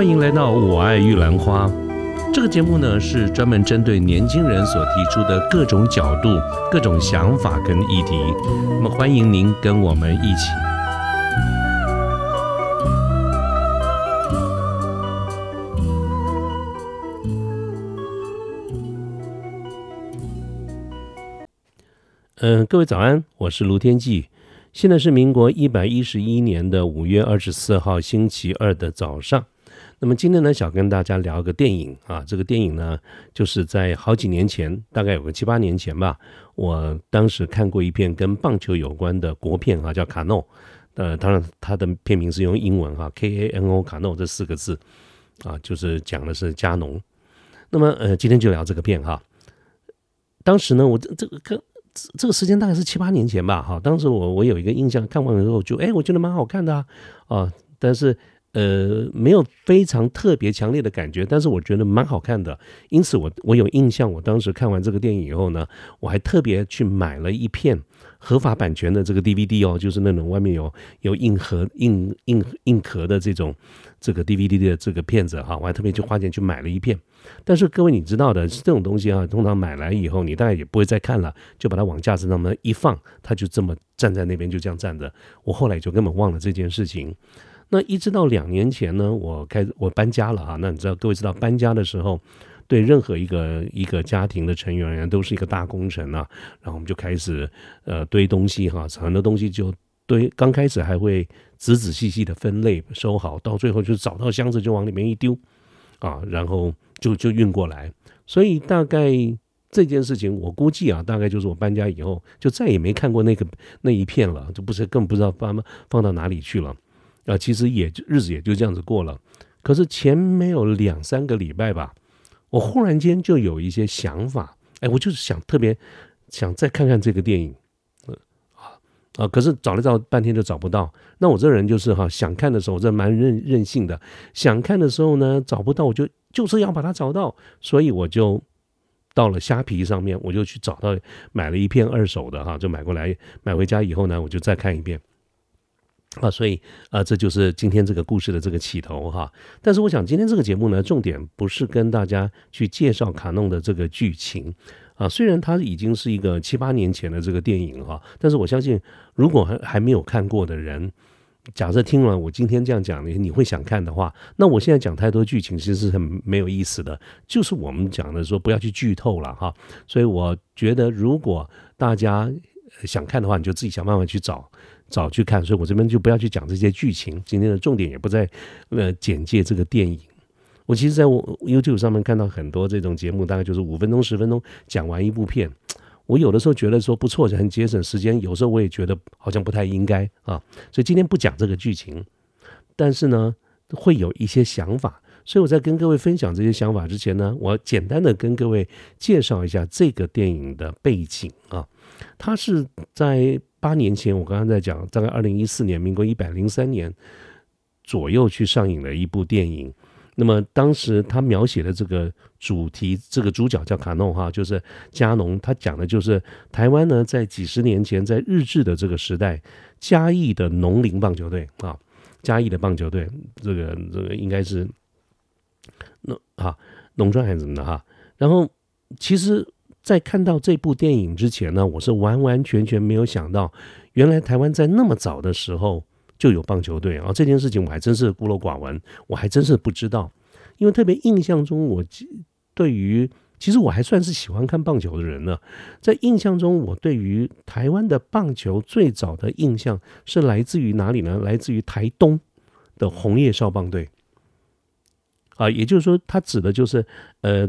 欢迎来到《我爱玉兰花》这个节目呢，是专门针对年轻人所提出的各种角度、各种想法跟议题。那么，欢迎您跟我们一起。嗯，各位早安，我是卢天记。现在是民国一百一十一年的五月二十四号星期二的早上。那么今天呢，想跟大家聊一个电影啊。这个电影呢，就是在好几年前，大概有个七八年前吧，我当时看过一片跟棒球有关的国片啊，叫《卡诺》。呃，当然它的片名是用英文哈，K A N O 卡诺这四个字啊，就是讲的是加农。那么呃，今天就聊这个片哈。当时呢，我这这个跟。这个时间大概是七八年前吧，哈，当时我我有一个印象，看完了之后就哎，我觉得蛮好看的啊，啊，但是呃没有非常特别强烈的感觉，但是我觉得蛮好看的，因此我我有印象，我当时看完这个电影以后呢，我还特别去买了一片。合法版权的这个 DVD 哦，就是那种外面有有硬盒、硬硬硬壳的这种这个 DVD 的这个片子哈，我还特别去花钱去买了一片。但是各位你知道的，这种东西啊，通常买来以后你大概也不会再看了，就把它往架子上面一放，它就这么站在那边就这样站着。我后来就根本忘了这件事情。那一直到两年前呢，我开我搬家了哈。那你知道各位知道搬家的时候。对任何一个一个家庭的成员而言，都是一个大工程啊。然后我们就开始呃堆东西哈，很多东西就堆。刚开始还会仔仔细细的分类收好，到最后就找到箱子就往里面一丢啊，然后就就运过来。所以大概这件事情，我估计啊，大概就是我搬家以后就再也没看过那个那一片了，就不是更不知道放放到哪里去了啊。其实也日子也就这样子过了。可是前没有两三个礼拜吧。我忽然间就有一些想法，哎，我就是想特别想再看看这个电影，嗯啊啊，可是找了找半天就找不到。那我这人就是哈，想看的时候我这蛮任任性的，想看的时候呢找不到，我就就是要把它找到，所以我就到了虾皮上面，我就去找到买了一片二手的哈，就买过来买回家以后呢，我就再看一遍。啊，所以啊，这就是今天这个故事的这个起头哈。但是我想今天这个节目呢，重点不是跟大家去介绍卡弄的这个剧情啊。虽然它已经是一个七八年前的这个电影哈，但是我相信，如果还还没有看过的人，假设听了我今天这样讲，你你会想看的话，那我现在讲太多剧情其实是很没有意思的。就是我们讲的说不要去剧透了哈。所以我觉得，如果大家想看的话，你就自己想办法去找。早去看，所以我这边就不要去讲这些剧情。今天的重点也不在呃简介这个电影。我其实在我 YouTube 上面看到很多这种节目，大概就是五分钟、十分钟讲完一部片。我有的时候觉得说不错，很节省时间；有时候我也觉得好像不太应该啊。所以今天不讲这个剧情，但是呢，会有一些想法。所以我在跟各位分享这些想法之前呢，我简单的跟各位介绍一下这个电影的背景啊。他是在。八年前，我刚刚在讲，大概二零一四年，民国一百零三年左右去上映了一部电影。那么当时他描写的这个主题，这个主角叫卡诺哈，就是加农。他讲的就是台湾呢，在几十年前，在日治的这个时代，嘉义的农林棒球队啊，嘉义的棒球队，这个这个应该是农啊农庄还是什么的哈。然后其实。在看到这部电影之前呢，我是完完全全没有想到，原来台湾在那么早的时候就有棒球队啊！这件事情我还真是孤陋寡闻，我还真是不知道。因为特别印象中，我对于其实我还算是喜欢看棒球的人呢。在印象中，我对于台湾的棒球最早的印象是来自于哪里呢？来自于台东的红叶少棒队啊，也就是说，它指的就是呃。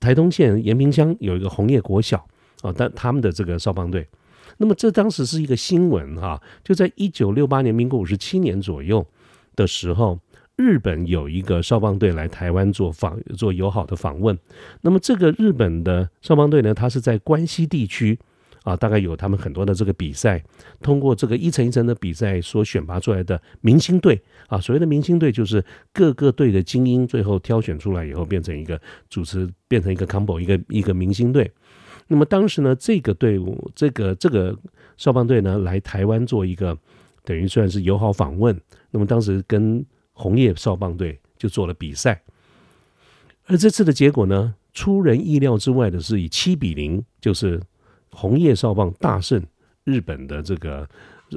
台东县延平乡有一个红叶国小啊，但他们的这个少棒队，那么这当时是一个新闻哈，就在一九六八年民国五十七年左右的时候，日本有一个少棒队来台湾做访做友好的访问，那么这个日本的少棒队呢，它是在关西地区。啊，大概有他们很多的这个比赛，通过这个一层一层的比赛所选拔出来的明星队啊，所谓的明星队就是各个队的精英，最后挑选出来以后变成一个主持，变成一个 combo，一个一个明星队。那么当时呢，这个队伍，这个这个少棒队呢，来台湾做一个等于算是友好访问。那么当时跟红叶少棒队就做了比赛。而这次的结果呢，出人意料之外的是以七比零，就是红叶少棒大胜日本的这个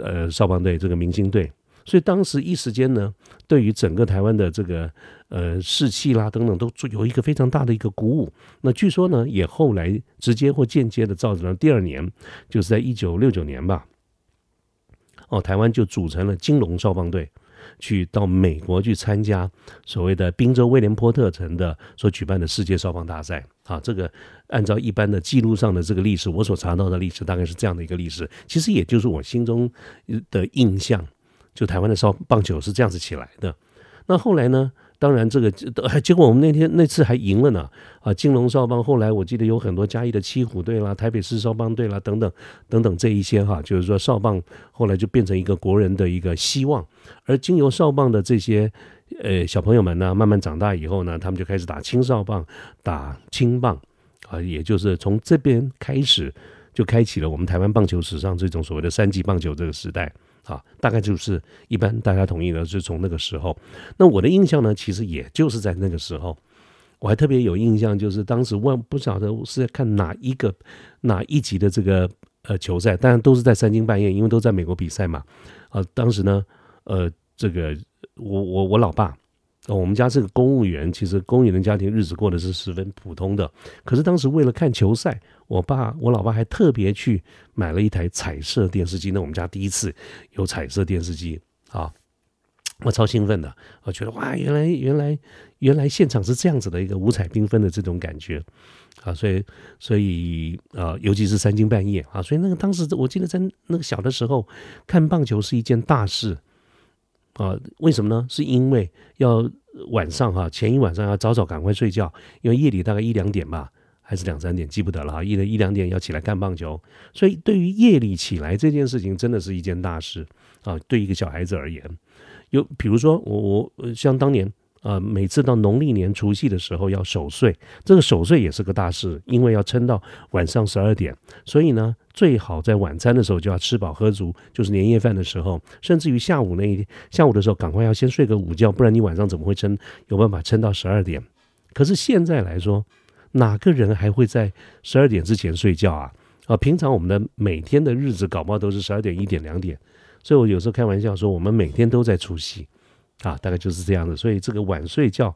呃少棒队这个明星队。所以当时一时间呢，对于整个台湾的这个呃士气啦等等，都有一个非常大的一个鼓舞。那据说呢，也后来直接或间接的造成了第二年，就是在一九六九年吧，哦，台湾就组成了金龙少棒队，去到美国去参加所谓的宾州威廉波特城的所举办的世界少棒大赛。啊，这个按照一般的记录上的这个历史，我所查到的历史大概是这样的一个历史，其实也就是我心中的印象。就台湾的少棒球是这样子起来的，那后来呢？当然这个结果我们那天那次还赢了呢啊！金龙少棒后来我记得有很多嘉义的七虎队啦、台北市少棒队啦等等等等这一些哈，就是说少棒后来就变成一个国人的一个希望。而经由少棒的这些呃小朋友们呢，慢慢长大以后呢，他们就开始打青少棒、打青棒啊，也就是从这边开始就开启了我们台湾棒球史上这种所谓的三级棒球这个时代。啊，大概就是一般大家同意的，是从那个时候。那我的印象呢，其实也就是在那个时候，我还特别有印象，就是当时问不晓得是在看哪一个哪一集的这个呃球赛，当然都是在三更半夜，因为都在美国比赛嘛。啊，当时呢，呃，这个我我我老爸。哦，我们家是个公务员，其实公务员的家庭日子过得是十分普通的。可是当时为了看球赛，我爸我老爸还特别去买了一台彩色电视机。那我们家第一次有彩色电视机啊，我超兴奋的，我觉得哇，原来原来原来现场是这样子的一个五彩缤纷的这种感觉啊，所以所以啊，尤其是三更半夜啊，所以那个当时我记得在那个小的时候看棒球是一件大事。啊，为什么呢？是因为要晚上哈，前一晚上要早早赶快睡觉，因为夜里大概一两点吧，还是两三点，记不得了哈。一一两点要起来看棒球，所以对于夜里起来这件事情，真的是一件大事啊。对一个小孩子而言，有比如说我我像当年。呃，每次到农历年除夕的时候要守岁，这个守岁也是个大事，因为要撑到晚上十二点，所以呢，最好在晚餐的时候就要吃饱喝足，就是年夜饭的时候，甚至于下午那一天下午的时候，赶快要先睡个午觉，不然你晚上怎么会撑有办法撑到十二点？可是现在来说，哪个人还会在十二点之前睡觉啊？啊，平常我们的每天的日子搞不好都是十二点、一点、两点，所以我有时候开玩笑说，我们每天都在除夕。啊，大概就是这样的，所以这个晚睡觉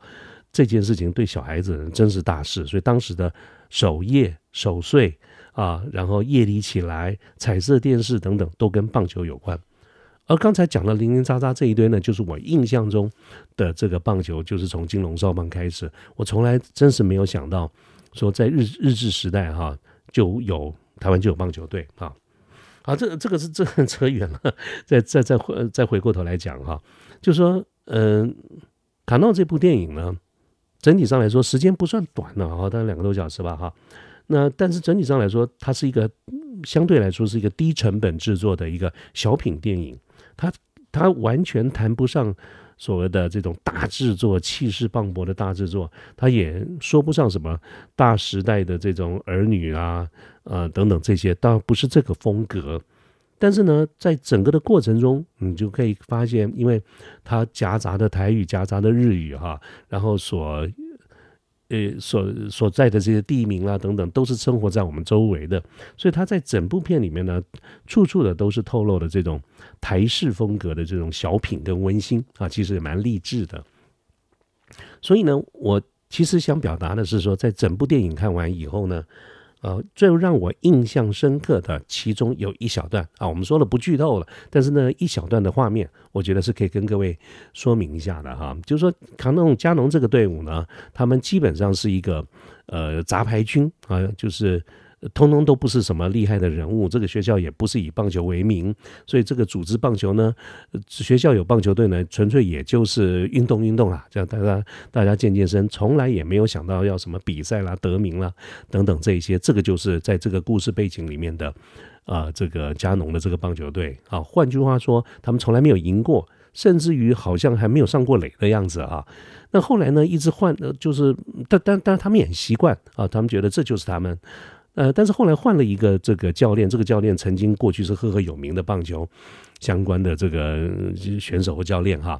这件事情对小孩子真是大事，所以当时的守夜守岁啊，然后夜里起来彩色电视等等，都跟棒球有关。而刚才讲的零零杂杂这一堆呢，就是我印象中的这个棒球，就是从金龙少棒开始。我从来真是没有想到，说在日日治时代哈，就有台湾就有棒球队啊。好，这这个是这 扯远了，再再再回再回过头来讲哈。就说，嗯，卡诺这部电影呢，整体上来说时间不算短了哈，大概两个多小时吧哈。那但是整体上来说，它是一个相对来说是一个低成本制作的一个小品电影，它它完全谈不上所谓的这种大制作、气势磅礴的大制作，它也说不上什么大时代的这种儿女啊，呃等等这些，当然不是这个风格。但是呢，在整个的过程中，你就可以发现，因为它夹杂的台语、夹杂的日语哈，然后所呃所所在的这些地名啦等等，都是生活在我们周围的，所以它在整部片里面呢，处处的都是透露的这种台式风格的这种小品跟温馨啊，其实也蛮励志的。所以呢，我其实想表达的是说，在整部电影看完以后呢。呃，最让我印象深刻的其中有一小段啊，我们说了不剧透了，但是呢，一小段的画面，我觉得是可以跟各位说明一下的哈。就是说，卡农加农这个队伍呢，他们基本上是一个呃杂牌军啊，就是。通通都不是什么厉害的人物，这个学校也不是以棒球为名，所以这个组织棒球呢，学校有棒球队呢，纯粹也就是运动运动啦，这样大家大家健健身，从来也没有想到要什么比赛啦、得名啦等等这一些，这个就是在这个故事背景里面的啊，这个加农的这个棒球队啊，换句话说，他们从来没有赢过，甚至于好像还没有上过垒的样子啊。那后来呢，一直换，呃就是但但但他们也很习惯啊，他们觉得这就是他们。呃，但是后来换了一个这个教练，这个教练曾经过去是赫赫有名的棒球相关的这个选手和教练哈。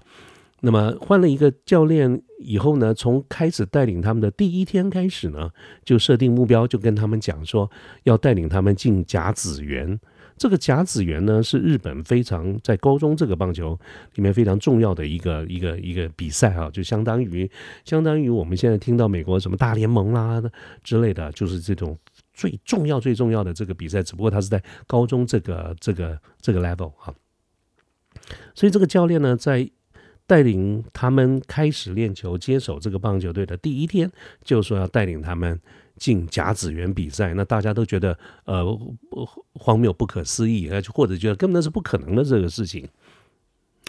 那么换了一个教练以后呢，从开始带领他们的第一天开始呢，就设定目标，就跟他们讲说要带领他们进甲子园。这个甲子园呢，是日本非常在高中这个棒球里面非常重要的一个一个一个比赛啊，就相当于相当于我们现在听到美国什么大联盟啦之类的，就是这种最重要最重要的这个比赛，只不过他是在高中这个这个这个 level 啊。所以这个教练呢，在带领他们开始练球、接手这个棒球队的第一天，就说要带领他们进甲子园比赛。那大家都觉得呃荒谬、不可思议，或者觉得根本是不可能的这个事情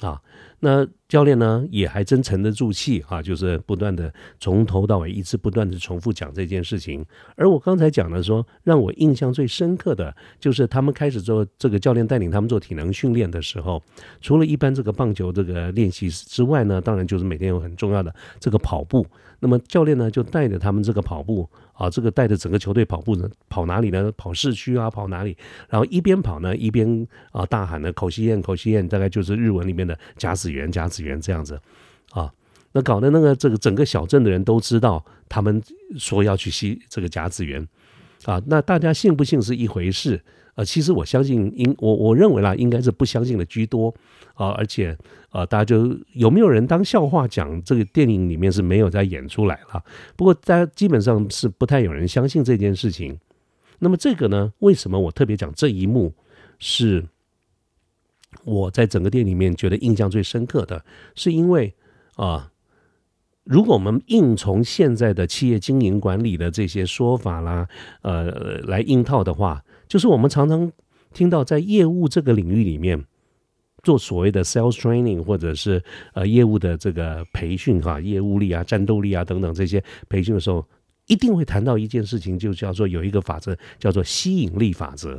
啊。那教练呢也还真沉得住气啊，就是不断的从头到尾一直不断的重复讲这件事情。而我刚才讲的说，让我印象最深刻的就是他们开始做这个教练带领他们做体能训练的时候，除了一般这个棒球这个练习之外呢，当然就是每天有很重要的这个跑步。那么教练呢就带着他们这个跑步。啊，这个带着整个球队跑步呢，跑哪里呢？跑市区啊，跑哪里？然后一边跑呢，一边啊大喊呢，口西宴，口西宴，大概就是日文里面的假死子园，甲子园这样子啊。那搞得那个这个整个小镇的人都知道，他们说要去吸这个甲子园啊。那大家信不信是一回事。呃，其实我相信，应我我认为啦，应该是不相信的居多啊，而且呃，大家就有没有人当笑话讲？这个电影里面是没有在演出来了。不过大家基本上是不太有人相信这件事情。那么这个呢，为什么我特别讲这一幕？是我在整个店里面觉得印象最深刻的，是因为啊，如果我们硬从现在的企业经营管理的这些说法啦，呃，来硬套的话。就是我们常常听到在业务这个领域里面做所谓的 sales training，或者是呃业务的这个培训哈，业务力啊、战斗力啊等等这些培训的时候，一定会谈到一件事情，就叫做有一个法则叫做吸引力法则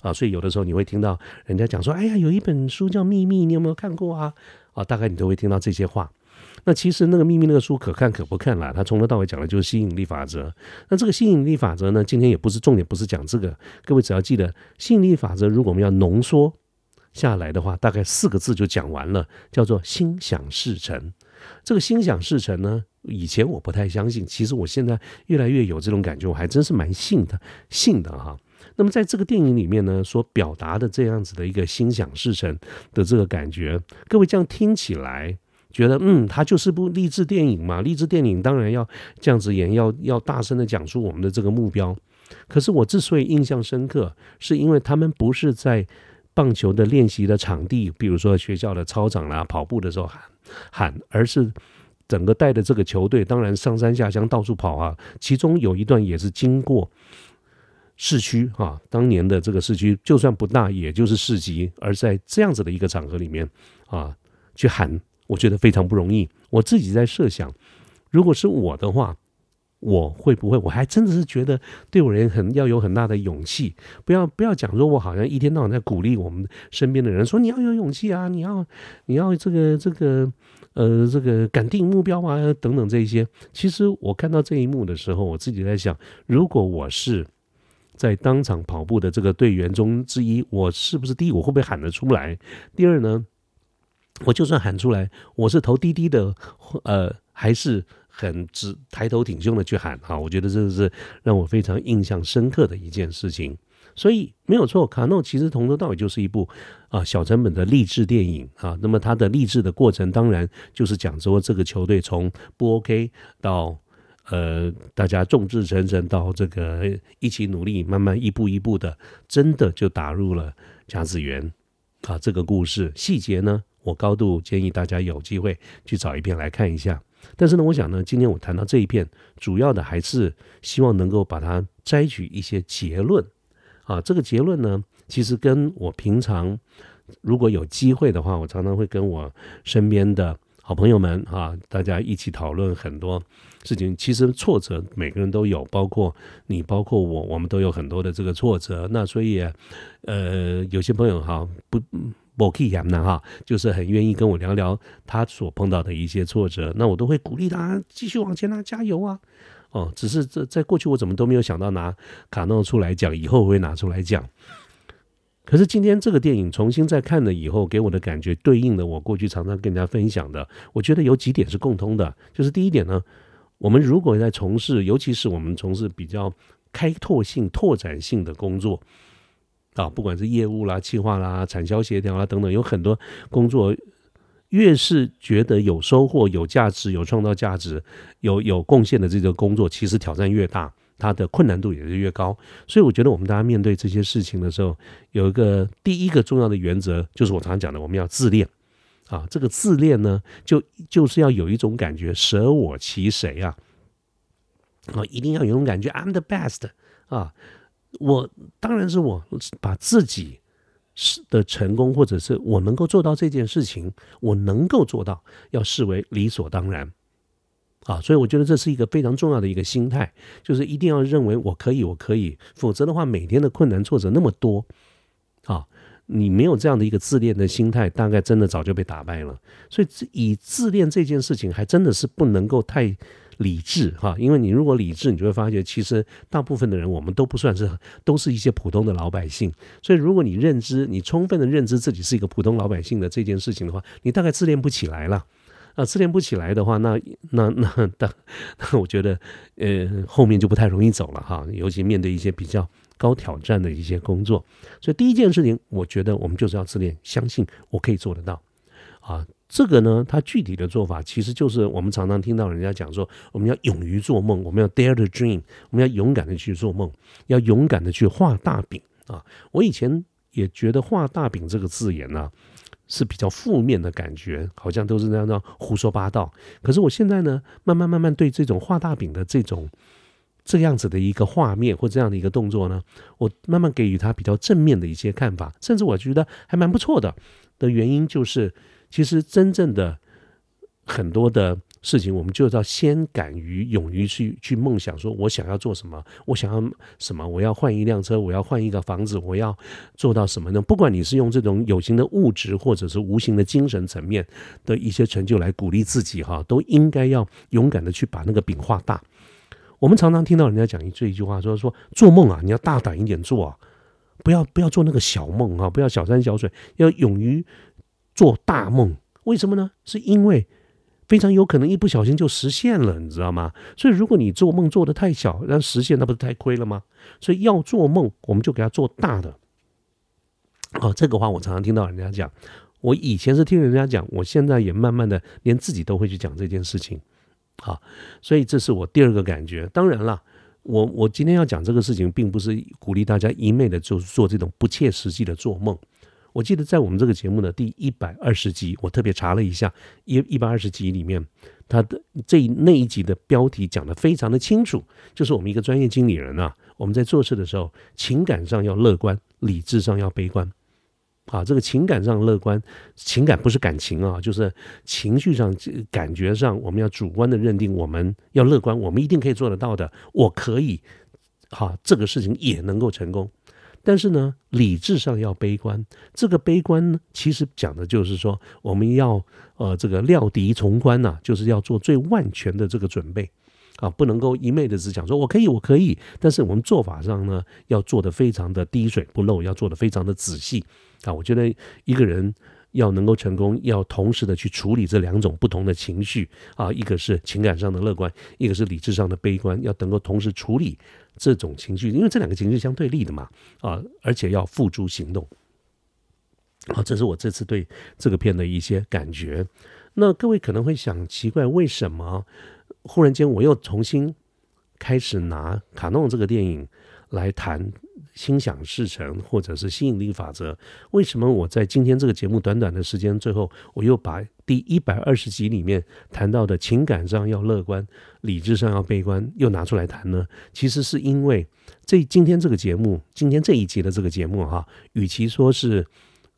啊。所以有的时候你会听到人家讲说：“哎呀，有一本书叫《秘密》，你有没有看过啊？”啊，大概你都会听到这些话。那其实那个秘密那个书可看可不看啦，它从头到尾讲的就是吸引力法则。那这个吸引力法则呢，今天也不是重点，不是讲这个。各位只要记得，吸引力法则如果我们要浓缩下来的话，大概四个字就讲完了，叫做心想事成。这个心想事成呢，以前我不太相信，其实我现在越来越有这种感觉，我还真是蛮信的，信的哈。那么在这个电影里面呢，所表达的这样子的一个心想事成的这个感觉，各位这样听起来。觉得嗯，它就是部励志电影嘛，励志电影当然要这样子演，要要大声的讲出我们的这个目标。可是我之所以印象深刻，是因为他们不是在棒球的练习的场地，比如说学校的操场啦，跑步的时候喊喊，而是整个带的这个球队，当然上山下乡到处跑啊。其中有一段也是经过市区啊，当年的这个市区就算不大，也就是市级，而在这样子的一个场合里面啊，去喊。我觉得非常不容易。我自己在设想，如果是我的话，我会不会？我还真的是觉得，对我人很要有很大的勇气。不要不要讲说，我好像一天到晚在鼓励我们身边的人，说你要有勇气啊，你要你要这个这个呃这个敢定目标啊等等这些。其实我看到这一幕的时候，我自己在想，如果我是在当场跑步的这个队员中之一，我是不是第一？我会不会喊得出来？第二呢？我就算喊出来，我是头低低的，呃，还是很直抬头挺胸的去喊啊！我觉得这个是让我非常印象深刻的一件事情。所以没有错，卡诺其实从头到尾就是一部啊小成本的励志电影啊。那么它的励志的过程，当然就是讲说这个球队从不 OK 到呃大家众志成城，到这个一起努力，慢慢一步一步的，真的就打入了甲子园啊。这个故事细节呢？我高度建议大家有机会去找一篇来看一下。但是呢，我想呢，今天我谈到这一片，主要的还是希望能够把它摘取一些结论啊。这个结论呢，其实跟我平常如果有机会的话，我常常会跟我身边的好朋友们啊，大家一起讨论很多事情。其实挫折每个人都有，包括你，包括我，我们都有很多的这个挫折。那所以，呃，有些朋友哈不。我可以讲呢哈，就是很愿意跟我聊聊他所碰到的一些挫折，那我都会鼓励他继续往前啊，加油啊！哦，只是这在过去我怎么都没有想到拿卡诺出来讲，以后会拿出来讲。可是今天这个电影重新再看了以后，给我的感觉对应了我过去常常跟大家分享的，我觉得有几点是共通的。就是第一点呢，我们如果在从事，尤其是我们从事比较开拓性、拓展性的工作啊，不管是业务啦、企划啦、产销协调啦等等，有很多工作，越是觉得有收获、有价值、有创造价值、有有贡献的这个工作，其实挑战越大。它的困难度也是越高，所以我觉得我们大家面对这些事情的时候，有一个第一个重要的原则，就是我常常讲的，我们要自恋啊。这个自恋呢，就就是要有一种感觉，舍我其谁啊？啊，一定要有一种感觉，I'm the best 啊！我当然是我把自己是的成功，或者是我能够做到这件事情，我能够做到，要视为理所当然。啊，所以我觉得这是一个非常重要的一个心态，就是一定要认为我可以，我可以，否则的话，每天的困难挫折那么多，你没有这样的一个自恋的心态，大概真的早就被打败了。所以以自恋这件事情，还真的是不能够太理智哈，因为你如果理智，你就会发觉，其实大部分的人，我们都不算是，都是一些普通的老百姓。所以如果你认知，你充分的认知自己是一个普通老百姓的这件事情的话，你大概自恋不起来了。啊，自恋不起来的话，那那那那，那我觉得，呃，后面就不太容易走了哈。尤其面对一些比较高挑战的一些工作，所以第一件事情，我觉得我们就是要自恋，相信我可以做得到。啊，这个呢，它具体的做法其实就是我们常常听到人家讲说，我们要勇于做梦，我们要 dare to dream，我们要勇敢的去做梦，要勇敢的去画大饼啊。我以前也觉得画大饼这个字眼呢。是比较负面的感觉，好像都是那样的胡说八道。可是我现在呢，慢慢慢慢对这种画大饼的这种这样子的一个画面或这样的一个动作呢，我慢慢给予他比较正面的一些看法，甚至我觉得还蛮不错的。的原因就是，其实真正的很多的。事情我们就要先敢于勇于去去梦想，说我想要做什么，我想要什么，我要换一辆车，我要换一个房子，我要做到什么呢？不管你是用这种有形的物质，或者是无形的精神层面的一些成就来鼓励自己，哈，都应该要勇敢的去把那个饼画大。我们常常听到人家讲一这一句话，说说做梦啊，你要大胆一点做啊，不要不要做那个小梦啊，不要小山小水，要勇于做大梦。为什么呢？是因为。非常有可能一不小心就实现了，你知道吗？所以如果你做梦做的太小，让实现那不是太亏了吗？所以要做梦，我们就给他做大的。哦，这个话我常常听到人家讲，我以前是听人家讲，我现在也慢慢的连自己都会去讲这件事情。好，所以这是我第二个感觉。当然了，我我今天要讲这个事情，并不是鼓励大家一昧的就是做这种不切实际的做梦。我记得在我们这个节目的第一百二十集，我特别查了一下，一一百二十集里面，他的这那一集的标题讲的非常的清楚，就是我们一个专业经理人啊，我们在做事的时候，情感上要乐观，理智上要悲观。啊，这个情感上乐观，情感不是感情啊，就是情绪上、感觉上，我们要主观的认定，我们要乐观，我们一定可以做得到的，我可以，哈，这个事情也能够成功。但是呢，理智上要悲观。这个悲观呢，其实讲的就是说，我们要呃这个料敌从宽呐，就是要做最万全的这个准备啊，不能够一昧的只讲说我可以，我可以。但是我们做法上呢，要做的非常的滴水不漏，要做的非常的仔细啊。我觉得一个人。要能够成功，要同时的去处理这两种不同的情绪啊，一个是情感上的乐观，一个是理智上的悲观，要能够同时处理这种情绪，因为这两个情绪相对立的嘛啊，而且要付诸行动。好，这是我这次对这个片的一些感觉。那各位可能会想奇怪，为什么忽然间我又重新开始拿卡诺这个电影来谈？心想事成，或者是吸引力法则。为什么我在今天这个节目短短的时间，最后我又把第一百二十集里面谈到的情感上要乐观，理智上要悲观，又拿出来谈呢？其实是因为这今天这个节目，今天这一集的这个节目哈，与其说是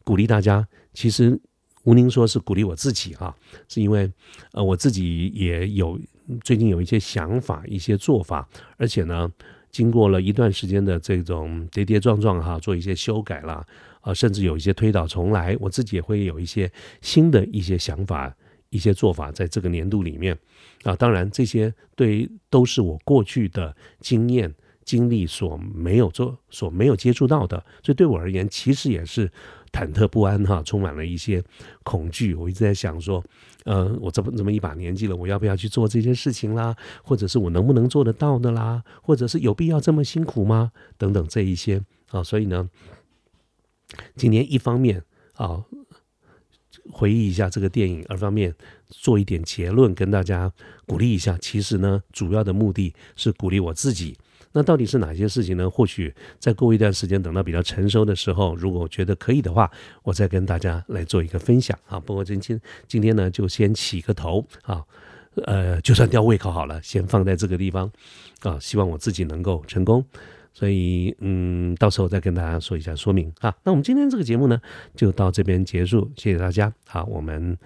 鼓励大家，其实吴宁说是鼓励我自己哈，是因为呃我自己也有最近有一些想法、一些做法，而且呢。经过了一段时间的这种跌跌撞撞哈，做一些修改啦，啊，甚至有一些推倒重来，我自己也会有一些新的一些想法、一些做法，在这个年度里面。啊，当然这些对都是我过去的经验、经历所没有做、所没有接触到的，所以对我而言，其实也是忐忑不安哈，充满了一些恐惧。我一直在想说，呃，我这么这么一把年纪了，我要不要去做这件事情啦？或者是我能不能做得到的啦？或者是有必要这么辛苦吗？等等这一些啊，所以呢，今天一方面啊。回忆一下这个电影，二方面做一点结论，跟大家鼓励一下。其实呢，主要的目的是鼓励我自己。那到底是哪些事情呢？或许再过一段时间，等到比较成熟的时候，如果觉得可以的话，我再跟大家来做一个分享啊。不过今天今天呢，就先起个头啊，呃，就算吊胃口好了，先放在这个地方啊。希望我自己能够成功。所以，嗯，到时候再跟大家说一下说明啊。那我们今天这个节目呢，就到这边结束，谢谢大家。好，我们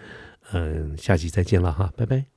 嗯下期再见了哈，拜拜。